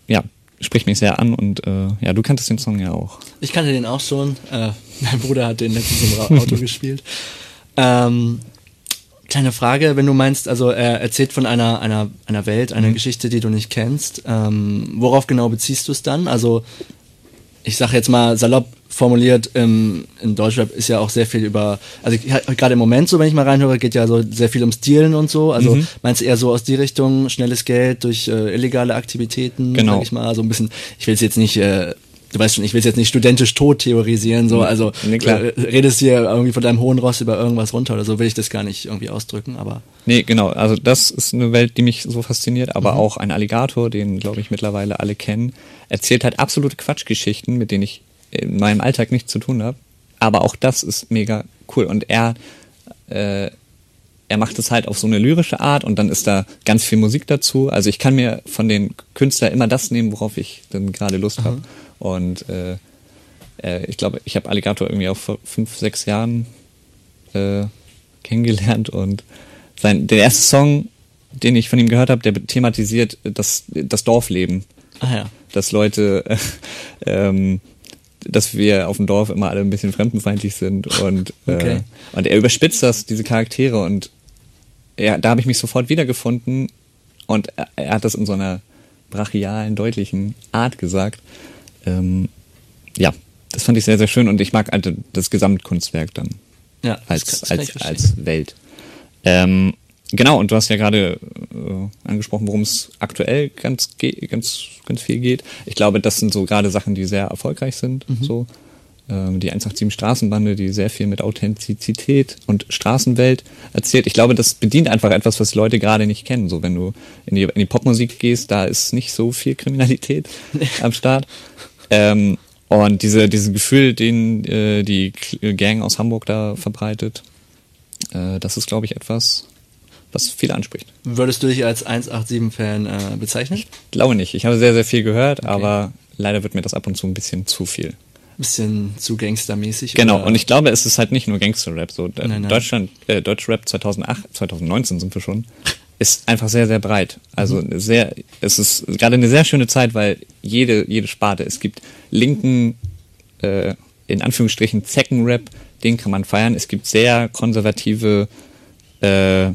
ja, spricht mich sehr an und äh, ja, du kanntest den Song ja auch. Ich kannte den auch schon. Äh, mein Bruder hat den letztens im Auto gespielt. Ähm, kleine Frage, wenn du meinst, also er erzählt von einer, einer, einer Welt, einer Geschichte, die du nicht kennst. Ähm, worauf genau beziehst du es dann? Also ich sage jetzt mal salopp formuliert, im, in Deutschrap ist ja auch sehr viel über, also ich- gerade im Moment so, wenn ich mal reinhöre, geht ja so sehr viel um Stilen und so. Also meinst du eher so aus die Richtung, schnelles Geld durch äh, illegale Aktivitäten, Genau. sag ich mal, so ein bisschen, ich will es jetzt nicht, äh, du weißt schon, ich will es jetzt nicht studentisch tot theorisieren, so, also Nee, klar. redest hier irgendwie von deinem hohen Ross über irgendwas runter oder so, will ich das gar nicht irgendwie ausdrücken, aber Nee, genau. Also das ist eine Welt, die mich so fasziniert, aber auch ein Alligator, den glaube ich mittlerweile alle kennen, erzählt halt absolute Quatschgeschichten, mit denen ich in meinem Alltag nichts zu tun habe. Aber auch das ist mega cool. Und er, äh, er macht es halt auf so eine lyrische Art und dann ist da ganz viel Musik dazu. Also ich kann mir von den Künstlern immer das nehmen, worauf ich dann gerade Lust habe. Und äh, äh, ich glaube, ich habe Alligator irgendwie auch vor fünf, sechs Jahren äh, kennengelernt und sein, der erste Song, den ich von ihm gehört habe, der thematisiert das, das Dorfleben. ah ja. Dass Leute, äh, ähm, dass wir auf dem Dorf immer alle ein bisschen fremdenfeindlich sind und, Okay. äh, und er überspitzt das, diese Charaktere und er, da habe ich mich sofort wiedergefunden und er, er hat das in so einer brachialen, deutlichen Art gesagt. Ähm, ja, das fand ich sehr, sehr schön und ich mag halt das Gesamtkunstwerk dann Ja, als, kann- als, als Welt. Ähm, genau, und du hast ja gerade äh, angesprochen, worum es aktuell ganz, ganz, ganz viel geht. Ich glaube, das sind so gerade Sachen, die sehr erfolgreich sind. Mhm. So. Ähm, die 187 Straßenbande, die sehr viel mit Authentizität und Straßenwelt erzählt. Ich glaube, das bedient einfach etwas, was Leute gerade nicht kennen. So, wenn du in die, in die Popmusik gehst, da ist nicht so viel Kriminalität am Start. Ähm, Und diese, dieses Gefühl, den äh, die Gang aus Hamburg da verbreitet, äh, das ist, glaube ich, etwas, was viele anspricht. Würdest du dich als 187-Fan äh, bezeichnen? Glaube nicht. Ich habe sehr, sehr viel gehört, aber leider wird mir das ab und zu ein bisschen zu viel. Bisschen zu gangstermäßig. Genau, oder? und ich glaube, es ist halt nicht nur Gangster-Rap. So, äh, Nein, nein. Deutschland, äh, Deutschrap 2008, 2019 sind wir schon, ist einfach sehr, sehr breit. Also Mhm. sehr, es ist gerade eine sehr schöne Zeit, weil jede, jede Sparte, es gibt linken, äh, in Anführungsstrichen Zecken-Rap, den kann man feiern. Es gibt sehr konservative äh,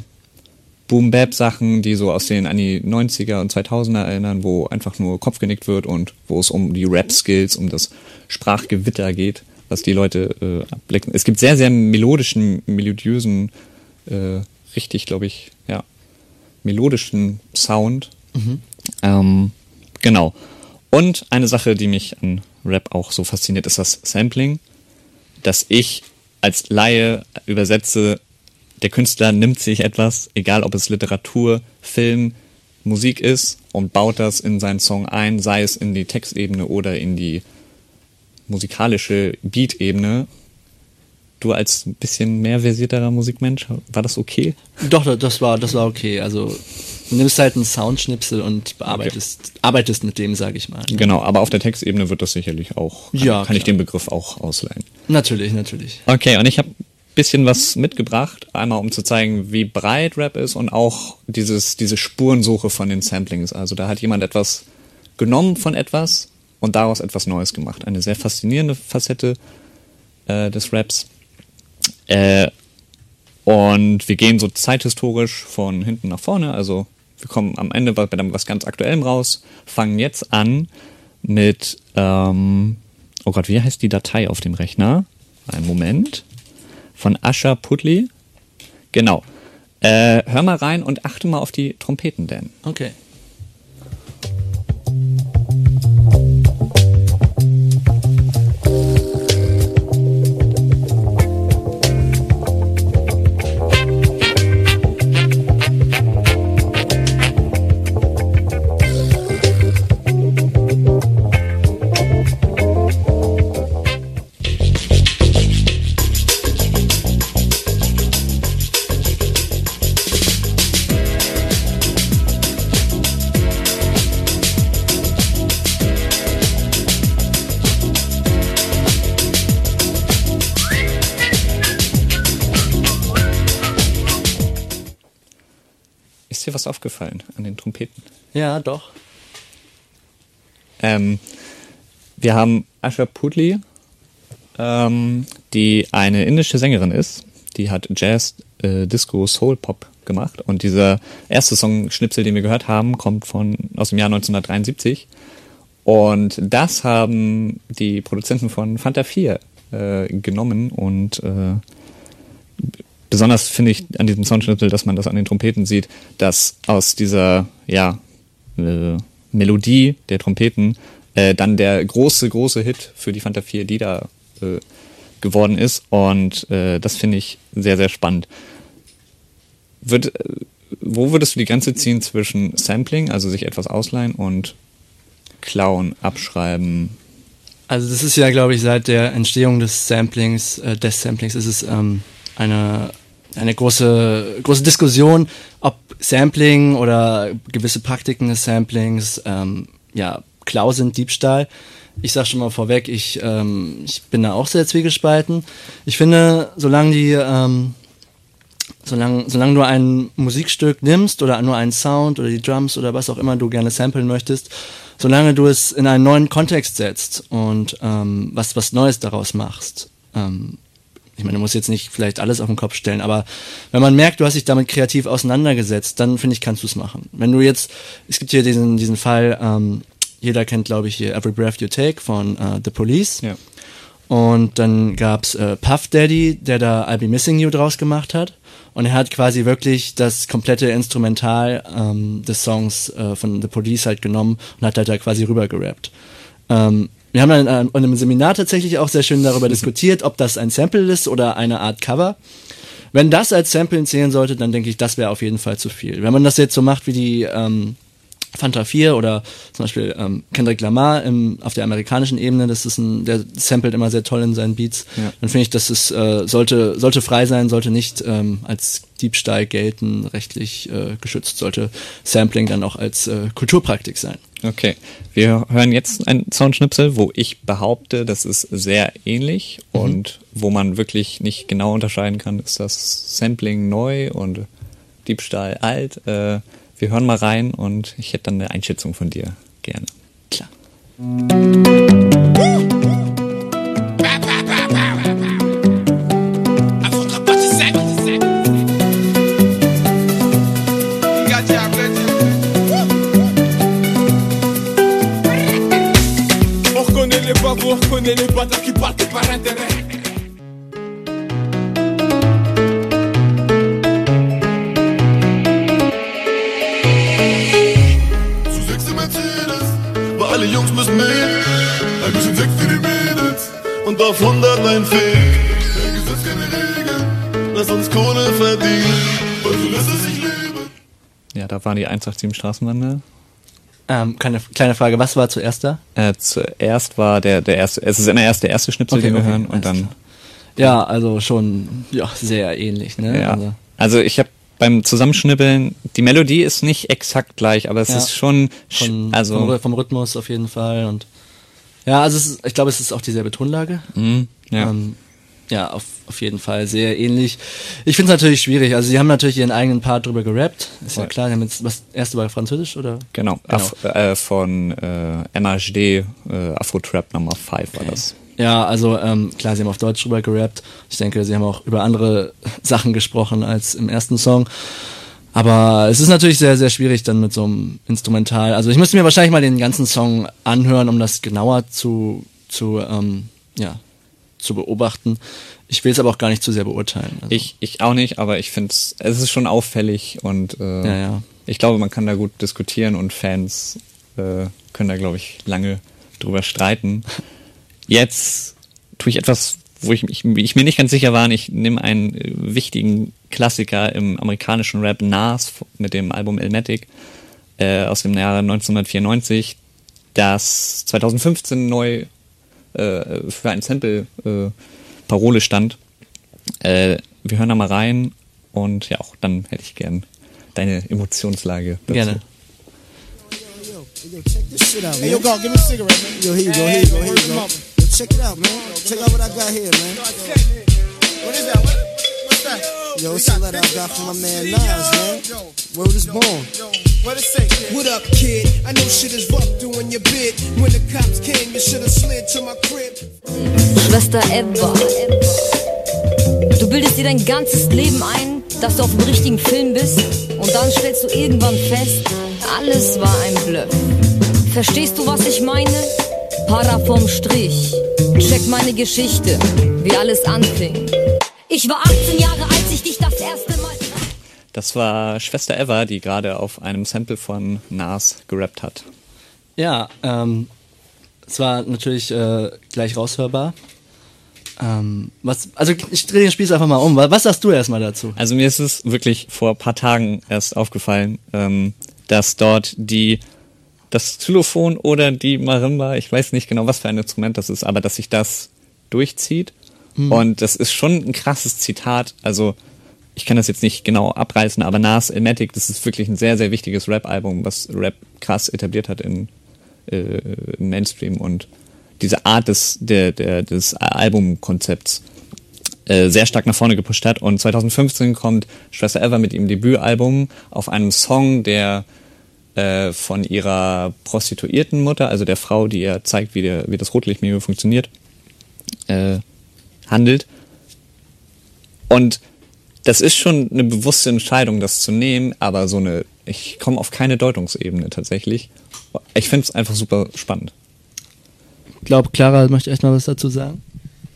Boom-Bap-Sachen, die so aus den an die 90er und 2000er erinnern, wo einfach nur Kopf genickt wird und wo es um die Rap-Skills, um das Sprachgewitter geht, was die Leute äh, abblicken. Es gibt sehr, sehr melodischen, melodiösen, äh, richtig, glaube ich, melodischen Sound. Ähm, genau. Und eine Sache, die mich an Rap auch so fasziniert, ist das Sampling, dass ich als Laie übersetze, der Künstler nimmt sich etwas, egal ob es Literatur, Film, Musik ist, und baut das in seinen Song ein, sei es in die Textebene oder in die musikalische Beat-Ebene. Du als ein bisschen mehr versierterer Musikmensch, war das okay? Doch, das war, das war okay. Also du nimmst halt einen Soundschnipsel und bearbeitest, arbeitest mit dem, sage ich mal. Genau, aber auf der Textebene wird das sicherlich auch, kann, Ja, kann ich den Begriff auch ausleihen. Natürlich, natürlich. Okay, und ich habe bisschen was mitgebracht, einmal um zu zeigen, wie breit Rap ist und auch dieses, diese Spurensuche von den Samplings. Also da hat jemand etwas genommen von etwas und daraus etwas Neues gemacht. Eine sehr faszinierende Facette äh, des Raps. Äh, und wir gehen so zeithistorisch von hinten nach vorne. Also wir kommen am Ende bei bei was ganz Aktuellem raus, fangen jetzt an mit, ähm, oh Gott, wie heißt die Datei auf dem Rechner? Einen Moment. Von Asha Putli. Genau. Äh, hör mal rein und achte mal auf die Trompeten, Dan. Okay. Den Trompeten? Ja, doch. Ähm, wir haben Asha Putli, ähm, die eine indische Sängerin ist. Die hat Jazz, äh, Disco, Soul Pop gemacht. Und dieser erste Song Schnipsel, den wir gehört haben, kommt von aus dem Jahr 1973. Und das haben die Produzenten von Fanta 4 äh, genommen und äh, besonders finde ich an diesem Soundschnipsel, dass man das an den Trompeten sieht, dass aus dieser ja, äh, Melodie der Trompeten äh, dann der große, große Hit für die Fanta 4 Lieder äh, geworden ist. Und äh, das finde ich sehr, sehr spannend. Wird, äh, wo würdest du die Grenze ziehen zwischen Sampling, also sich etwas ausleihen, und klauen, abschreiben? Also das ist ja, glaube ich, seit der Entstehung des Samplings, äh, des Samplings ist es ähm, eine, eine große, große Diskussion, ob Sampling oder gewisse Praktiken des Samplings ähm, ja, Klau sind, Diebstahl. Ich sag schon mal vorweg, ich, ähm, ich bin da auch sehr zwiegespalten. Ich finde, solange die ähm, solange, solange du ein Musikstück nimmst oder nur einen Sound oder die Drums oder was auch immer du gerne samplen möchtest, solange du es in einen neuen Kontext setzt und ähm, was, was Neues daraus machst. Ähm, ich meine, du musst jetzt nicht vielleicht alles auf den Kopf stellen, aber wenn man merkt, du hast dich damit kreativ auseinandergesetzt, dann finde ich, kannst du es machen. Wenn du jetzt, es gibt hier diesen, diesen Fall, ähm, jeder kennt, glaube ich, hier Every Breath You Take von äh, The Police. Ja. Und dann gab's äh, Puff Daddy, der da I'll Be Missing You draus gemacht hat. Und er hat quasi wirklich das komplette Instrumental ähm, des Songs äh, von The Police halt genommen und hat halt da quasi rüber gerappt. Ähm, wir haben dann an einem Seminar tatsächlich auch sehr schön darüber diskutiert, ob das ein Sample ist oder eine Art Cover. Wenn das als Samplen zählen sollte, dann denke ich, das wäre auf jeden Fall zu viel. Wenn man das jetzt so macht wie die ähm, Fanta 4 oder zum Beispiel ähm, Kendrick Lamar im, auf der amerikanischen Ebene, das ist ein, der samplet immer sehr toll in seinen Beats. Ja. Dann finde ich, dass es äh, sollte, sollte frei sein, sollte nicht ähm, als Diebstahl gelten, rechtlich äh, geschützt, sollte Sampling dann auch als äh, Kulturpraktik sein. Okay, wir hören jetzt einen Soundschnipsel, wo ich behaupte, das ist sehr ähnlich Mhm. und wo man wirklich nicht genau unterscheiden kann, ist das Sampling neu und Diebstahl alt. Äh, wir hören mal rein und ich hätte dann eine Einschätzung von dir gerne. Klar. 187 Straßenbande. Ähm, keine, kleine Frage, was war zuerst da? Äh, zuerst war der, der erste, es ist immer erst der erste Schnipsel, Okay, den wir okay, hören und dann, Ja, also schon ja, sehr ähnlich, ne? ja. Also, Also ich habe beim Zusammenschnibbeln, die Melodie ist nicht exakt gleich, aber es Ja. ist schon, sch- von, also, vom, vom Rhythmus auf jeden Fall und ja, also ist, ich glaube, es ist auch dieselbe Tonlage. mh, ja. Ähm, ja, auf, auf jeden Fall sehr ähnlich. Ich finde es natürlich schwierig. Also sie haben natürlich ihren eigenen Part drüber gerappt. Ist ja Ja. klar. Die haben jetzt was erste war Französisch oder? Genau, Genau. Af äh, von äh, MHD, äh, Afro Trap Nummer 5 war das. Ja, also ähm, klar, sie haben auf Deutsch drüber gerappt. Ich denke, sie haben auch über andere Sachen gesprochen als im ersten Song. Aber es ist natürlich sehr, sehr schwierig dann mit so einem Instrumental. Also ich müsste mir wahrscheinlich mal den ganzen Song anhören, um das genauer zu, zu, ähm, ja, zu beobachten. Ich will es aber auch gar nicht zu sehr beurteilen. Also, Ich, ich auch nicht, aber ich finde es, es ist schon auffällig und äh, Ja, ja. ich glaube, man kann da gut diskutieren und Fans äh, können da, glaube ich, lange drüber streiten. Jetzt tue ich etwas, wo ich, mich- ich mir nicht ganz sicher war. Ich nehme einen äh, wichtigen Klassiker im amerikanischen Rap Nas mit dem Album Elmatic äh, aus dem Jahre 1994, das 2015 neu äh, für ein Sample äh, Parole stand. Äh, wir hören da mal rein und ja, auch dann hätte ich gern deine Emotionslage dazu. Gerne. Hey, yo, God, give me a cigarette, man. Yo, here you go, here you go, here you go. Yo, check it out, man. Check out what I got here, man. What is that? What? Yo, it's a letter I got from my man Nas, man. Word is born. What it say? What up, kid? I know shit is rough doing your bid. When the cops came, you should have slid to my crib. Schwester Eva. Du bildest dir dein ganzes Leben ein, dass du auf dem richtigen Film bist und dann stellst du irgendwann fest, alles war ein Bluff. Verstehst du, was ich meine? Para vom Strich. Check meine Geschichte, wie alles anfing. Ich war 18 Jahre, als ich dich das erste Mal... Das war Schwester Eva, die gerade auf einem Sample von Nas gerappt hat. Ja, ähm, es war natürlich äh, gleich raushörbar. Ähm, was, also ich drehe den Spieß einfach mal um. Was sagst du erstmal dazu? Also mir ist es wirklich vor ein paar Tagen erst aufgefallen, ähm, dass dort die das Xylophon oder die Marimba, ich weiß nicht genau, was für ein Instrument das ist, aber dass sich das durchzieht. Und das ist schon ein krasses Zitat. Also ich kann das jetzt nicht genau abreißen, aber Nas Elmatic, das ist wirklich ein sehr, sehr wichtiges Rap-Album, was Rap krass etabliert hat in, äh, im Mainstream und diese Art des, der, der, des Albumkonzepts äh, sehr stark nach vorne gepusht hat. Und 2015 kommt Schwester Eva mit ihrem Debütalbum auf einem Song, der äh, von ihrer prostituierten Mutter, also der Frau, die ihr zeigt, wie, der, wie das Rotlichtmilieu funktioniert, äh, handelt. Und das ist schon eine bewusste Entscheidung, das zu nehmen, aber so eine, ich komme auf keine Deutungsebene tatsächlich. Ich finde es einfach super spannend. Ich glaube, Clara möchte echt noch was dazu sagen.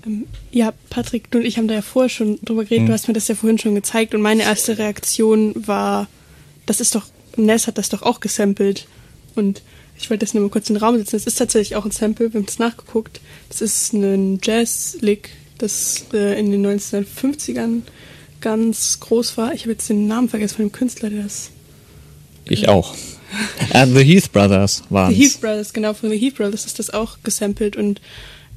Ähm, ja, Patrick, du und ich haben da ja vorher schon drüber geredet. Du hast mir das ja vorhin schon gezeigt und meine erste Reaktion war, das ist doch, Ness hat das doch auch gesampelt. Und ich wollte das nur mal kurz in den Raum setzen. Es ist tatsächlich auch ein Sample, wir haben das nachgeguckt. Das ist ein Jazz-Lick, das äh, in den 1950ern ganz groß war. Ich habe jetzt den Namen vergessen von dem Künstler, der das Ich auch. Äh, The Heath Brothers waren The Heath Brothers, genau, von The Heath Brothers ist das auch gesampelt und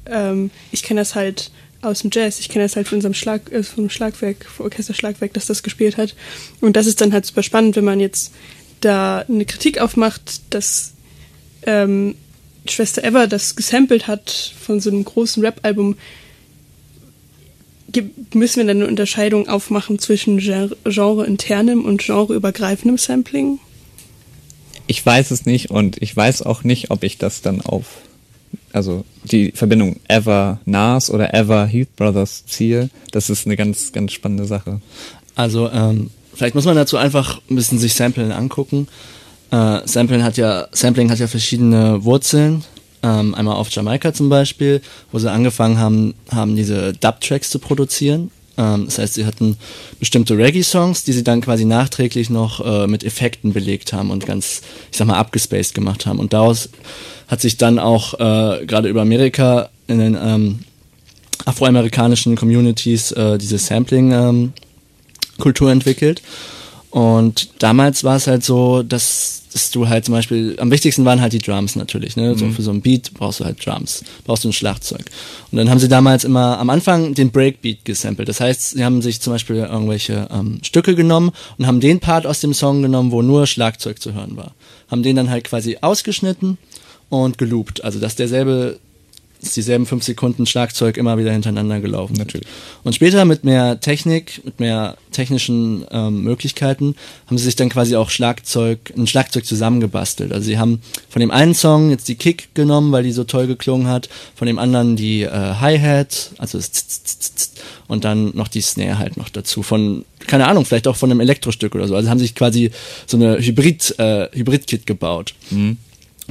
ähm, ich kenne das halt aus dem Jazz. Ich kenne das halt von unserem Schlag, äh, vom Schlagwerk, vom Orchesterschlagwerk, das das gespielt hat. Und das ist dann halt super spannend, wenn man jetzt da eine Kritik aufmacht, dass ähm, Schwester Eva das gesampelt hat von so einem großen Rap-Album. Müssen wir dann eine Unterscheidung aufmachen zwischen Gen- genre-internem und genreübergreifendem Sampling? Ich weiß es nicht und ich weiß auch nicht, ob ich das dann auf, also die Verbindung Ever Nas oder Ever Heath Brothers ziehe. Das ist eine ganz, ganz spannende Sache. Also ähm, vielleicht muss man dazu einfach ein bisschen sich Samplen angucken. Äh, Samplen hat ja, Sampling hat ja verschiedene Wurzeln. Ähm, einmal auf Jamaika zum Beispiel, wo sie angefangen haben, haben diese Dub-Tracks zu produzieren. Ähm, das heißt, sie hatten bestimmte Reggae-Songs, die sie dann quasi nachträglich noch äh, mit Effekten belegt haben und ganz, ich sag mal, abgespaced gemacht haben. Und daraus hat sich dann auch äh, gerade über Amerika in den ähm, afroamerikanischen Communities äh, diese Sampling-Kultur entwickelt. Und damals war es halt so, dass, dass du halt zum Beispiel, am wichtigsten waren halt die Drums natürlich, ne? So Mhm. für so ein Beat brauchst du halt Drums, brauchst du ein Schlagzeug. Und dann haben sie damals immer am Anfang den Breakbeat gesampelt. Das heißt, sie haben sich zum Beispiel irgendwelche ähm, Stücke genommen und haben den Part aus dem Song genommen, wo nur Schlagzeug zu hören war. Haben den dann halt quasi ausgeschnitten und geloopt. Also dass derselbe, dieselben fünf Sekunden Schlagzeug immer wieder hintereinander gelaufen sind. Natürlich. Und später mit mehr Technik, mit mehr technischen ähm, Möglichkeiten, haben sie sich dann quasi auch Schlagzeug, ein Schlagzeug zusammengebastelt. Also sie haben von dem einen Song jetzt die Kick genommen, weil die so toll geklungen hat, von dem anderen die äh, Hi-Hat, also das Tz, Tz, Tz, Tz, und dann noch die Snare halt noch dazu. Von, keine Ahnung, vielleicht auch von einem Elektrostück oder so. Also haben sich quasi so eine Hybrid, äh, Hybrid-Kit gebaut.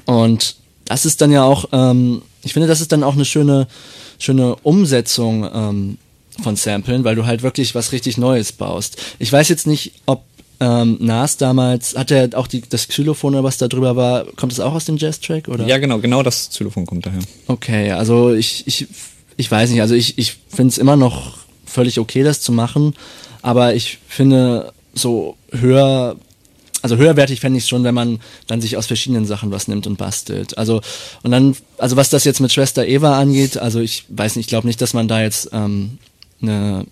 Und das ist dann ja auch, ähm, ich finde, das ist dann auch eine schöne, schöne Umsetzung ähm, von Samplen, weil du halt wirklich was richtig Neues baust. Ich weiß jetzt nicht, ob ähm, Nas damals, hat er auch die, das Xylophon oder was da drüber war, kommt das auch aus dem Jazz-Track? Oder? Ja, genau, genau das Xylophon kommt daher. Okay, also ich, ich, ich weiß nicht, also ich, ich finde es immer noch völlig okay, das zu machen, aber ich finde so höher, also höherwertig fände ich es schon, wenn man dann sich aus verschiedenen Sachen was nimmt und bastelt. Also und dann, also was das jetzt mit Schwester Eva angeht, also ich weiß nicht, ich glaube nicht, dass man da jetzt ähm, eine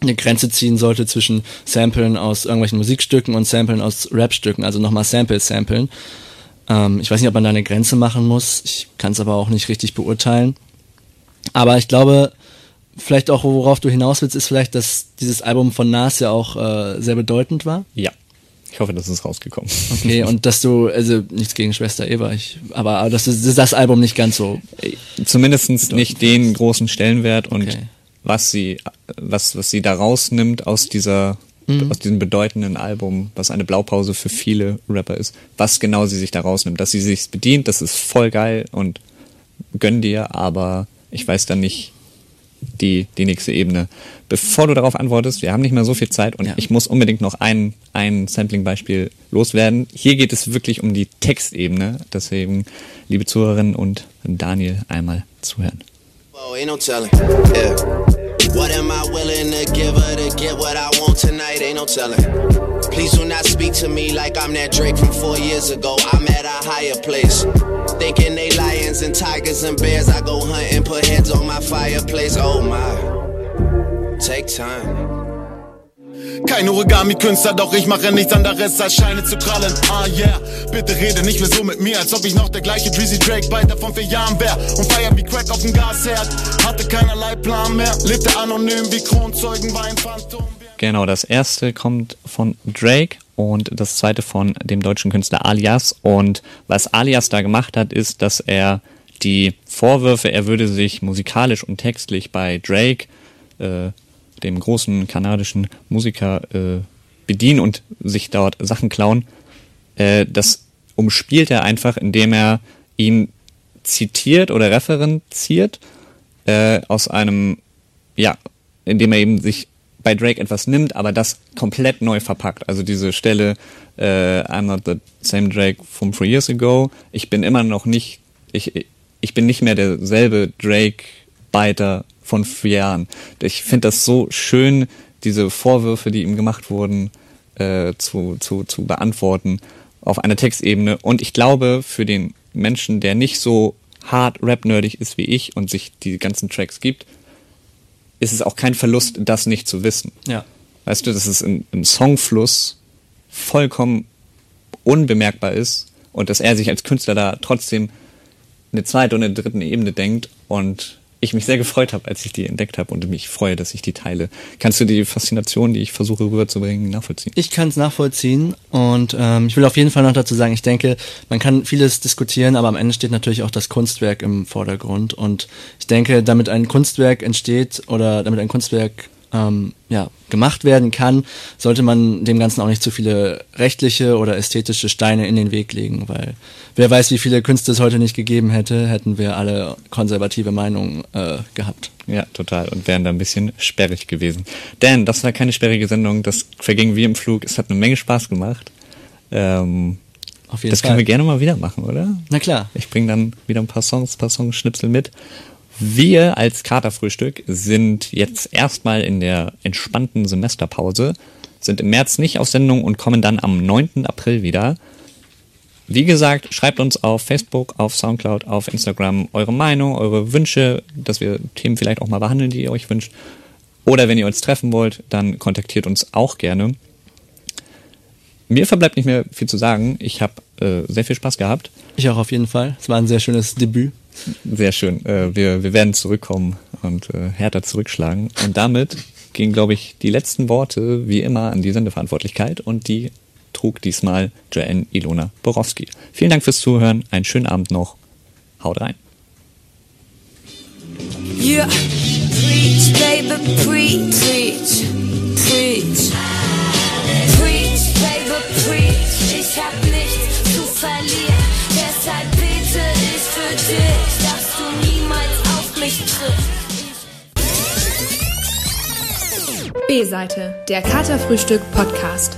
eine Grenze ziehen sollte zwischen Samplen aus irgendwelchen Musikstücken und Samplen aus Rapstücken, also nochmal Samples samplen. Ähm, ich weiß nicht, ob man da eine Grenze machen muss. Ich kann es aber auch nicht richtig beurteilen. Aber ich glaube, vielleicht auch, worauf du hinaus willst, ist vielleicht, dass dieses Album von Nas ja auch äh, sehr bedeutend war. Ja. Ich hoffe, das ist rausgekommen. Okay, und dass du, also nichts gegen Schwester Eva, ich, aber, aber das ist das Album nicht ganz so. Zumindest nicht den großen Stellenwert und Okay. was sie, was, was sie da rausnimmt aus dieser, Mhm. aus diesem bedeutenden Album, was eine Blaupause für viele Rapper ist, was genau sie sich da rausnimmt. Dass sie sich bedient, das ist voll geil und gönn dir, aber ich weiß dann nicht die, die nächste Ebene. Bevor du darauf antwortest, wir haben nicht mehr so viel Zeit und Ja. ich muss unbedingt noch ein, ein Sampling-Beispiel loswerden. Hier geht es wirklich um die Textebene, deswegen, liebe Zuhörerinnen und Daniel, einmal zuhören. Oh, ain't no telling. Yeah. What am I willing to give her to get what I want tonight? Ain't no telling. Please do not speak to me like I'm that Drake from four years ago. I'm at a higher place. Thinking they lions and tigers and bears. I go hunting, put heads on my fireplace. Oh my. Take time. Kein Origami-Künstler, doch ich mache nichts anderes als Scheine zu krallen. Ah yeah, bitte rede nicht mehr so mit mir, als ob ich noch der gleiche Drizzy Drake weiter von vier Jahren wär. Und feier wie Crack auf dem Gasherd, hatte keinerlei Plan mehr, lebte anonym wie Kronzeugen, war ein Phantom. Genau, das erste kommt von Drake und das zweite von dem deutschen Künstler Alias. Und was Alias da gemacht hat, ist, dass er die Vorwürfe, er würde sich musikalisch und textlich bei Drake, äh, dem großen kanadischen Musiker, äh, bedienen und sich dort Sachen klauen, äh, das umspielt er einfach, indem er ihn zitiert oder referenziert äh, aus einem, ja, indem er eben sich bei Drake etwas nimmt, aber das komplett neu verpackt. Also diese Stelle, äh, I'm not the same Drake from three years ago. Ich bin immer noch nicht, ich, ich bin nicht mehr derselbe Drake-Biter von vier Jahren. Ich finde das so schön, diese Vorwürfe, die ihm gemacht wurden, äh, zu, zu, zu beantworten. auf einer Textebene. Und ich glaube, für den Menschen, der nicht so hart rap-nerdig ist wie ich und sich die ganzen Tracks gibt, ist es auch kein Verlust, das nicht zu wissen. Ja. Weißt du, dass es im, im Songfluss vollkommen unbemerkbar ist und dass er sich als Künstler da trotzdem eine zweite und eine dritte Ebene denkt und ich mich sehr gefreut habe, als ich die entdeckt habe und mich freue, dass ich die teile. Kannst du die Faszination, die ich versuche rüberzubringen, nachvollziehen? Ich kann es nachvollziehen und ähm, ich will auf jeden Fall noch dazu sagen, ich denke, man kann vieles diskutieren, aber am Ende steht natürlich auch das Kunstwerk im Vordergrund und ich denke, damit ein Kunstwerk entsteht oder damit ein Kunstwerk ähm, ja, gemacht werden kann, sollte man dem Ganzen auch nicht zu viele rechtliche oder ästhetische Steine in den Weg legen, weil wer weiß, wie viele Künste es heute nicht gegeben hätte, hätten wir alle konservative Meinungen äh, gehabt. Ja, total. Und wären da ein bisschen sperrig gewesen. Dan, das war keine sperrige Sendung, das verging wie im Flug. Es hat eine Menge Spaß gemacht. Ähm, Auf jeden das Fall. können wir gerne mal wieder machen, oder? Na klar. Ich bringe dann wieder ein paar Songs, ein paar Songschnipsel mit. Wir als Katerfrühstück sind jetzt erstmal in der entspannten Semesterpause, sind im März nicht auf Sendung und kommen dann am 9. April wieder. Wie gesagt, schreibt uns auf Facebook, auf Soundcloud, auf Instagram eure Meinung, eure Wünsche, dass wir Themen vielleicht auch mal behandeln, die ihr euch wünscht. Oder wenn ihr uns treffen wollt, dann kontaktiert uns auch gerne. Mir verbleibt nicht mehr viel zu sagen. Ich habe äh, sehr viel Spaß gehabt. Ich auch auf jeden Fall. Es war ein sehr schönes Debüt. Sehr schön. Äh, wir, wir werden zurückkommen und äh, härter zurückschlagen. Und damit gingen, glaube ich, die letzten Worte wie immer an die Sendeverantwortlichkeit und die trug diesmal Joanne Ilona Borowski. Vielen Dank fürs Zuhören. Einen schönen Abend noch. Haut rein. Yeah, preach, baby, preach. Preach, B-Seite, der Katerfrühstück Podcast.